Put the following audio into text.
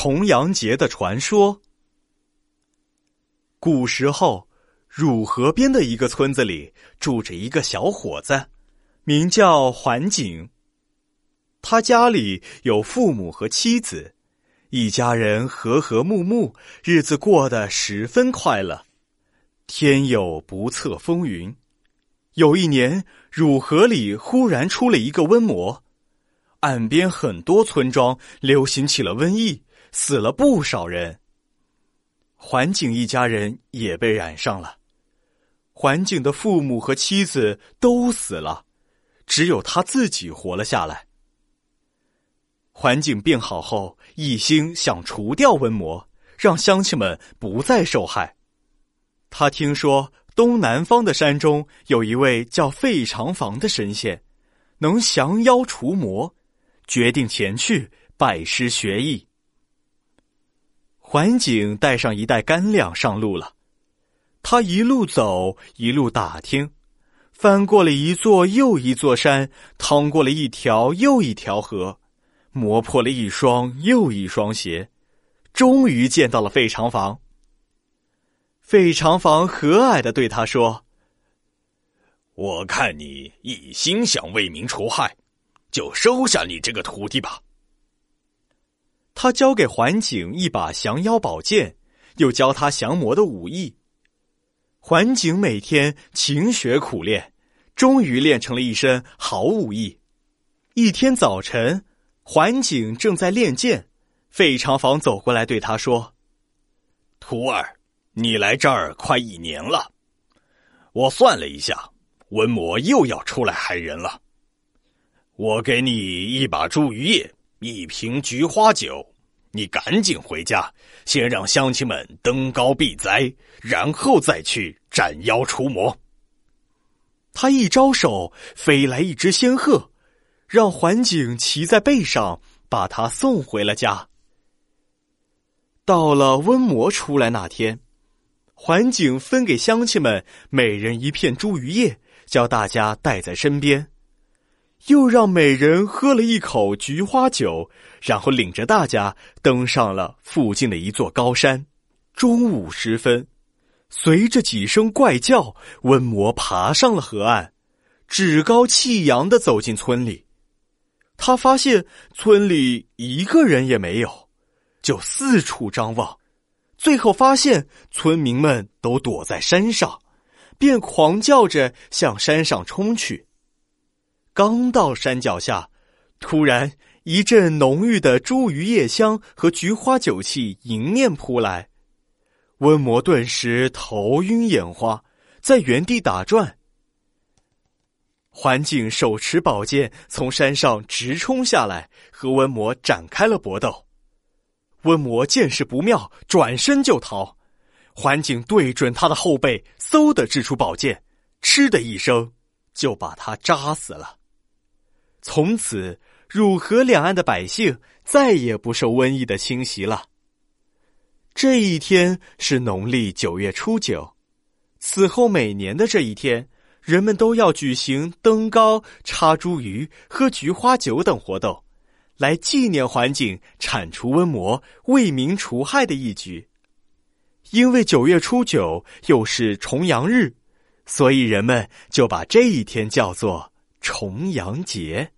重阳节的传说。古时候，汝河边的一个村子里住着一个小伙子，名叫桓景。他家里有父母和妻子，一家人和和睦睦，日子过得十分快乐。天有不测风云，有一年，汝河里忽然出了一个瘟魔，岸边很多村庄流行起了瘟疫，死了不少人。环景一家人也被染上了，环景的父母和妻子都死了，只有他自己活了下来。环境病好后，一心想除掉瘟魔，让乡亲们不再受害。他听说东南方的山中有一位叫费长房的神仙，能降妖除魔，决定前去拜师学艺。环景带上一袋干粮上路了，他一路走，一路打听，翻过了一座又一座山，趟过了一条又一条河，磨破了一双又一双鞋，终于见到了费长房。费长房和蔼的对他说：“我看你一心想为民除害，就收下你这个徒弟吧。”他交给环景一把降妖宝剑，又教他降魔的武艺。环景每天勤学苦练，终于练成了一身好武艺。一天早晨，环景正在练剑，费长房走过来对他说：“徒儿，你来这儿快一年了，我算了一下，瘟魔又要出来害人了。我给你一把茱萸叶。”一瓶菊花酒，你赶紧回家，先让乡亲们登高避灾，然后再去斩妖除魔。他一招手，飞来一只仙鹤，让环景骑在背上，把他送回了家。到了瘟魔出来那天，环景分给乡亲们每人一片茱萸叶，叫大家带在身边。又让每人喝了一口菊花酒，然后领着大家登上了附近的一座高山。中午时分，随着几声怪叫，瘟魔爬上了河岸，趾高气扬的走进村里。他发现村里一个人也没有，就四处张望，最后发现村民们都躲在山上，便狂叫着向山上冲去。刚到山脚下，突然一阵浓郁的茱萸叶香和菊花酒气迎面扑来，瘟魔顿时头晕眼花，在原地打转。环境手持宝剑从山上直冲下来，和瘟魔展开了搏斗。瘟魔见势不妙，转身就逃，环景对准他的后背，嗖的掷出宝剑，嗤的一声，就把他扎死了。从此，汝河两岸的百姓再也不受瘟疫的侵袭了。这一天是农历九月初九，此后每年的这一天，人们都要举行登高、插茱萸、喝菊花酒等活动，来纪念环境铲除瘟魔、为民除害的义举。因为九月初九又是重阳日，所以人们就把这一天叫做。重阳节。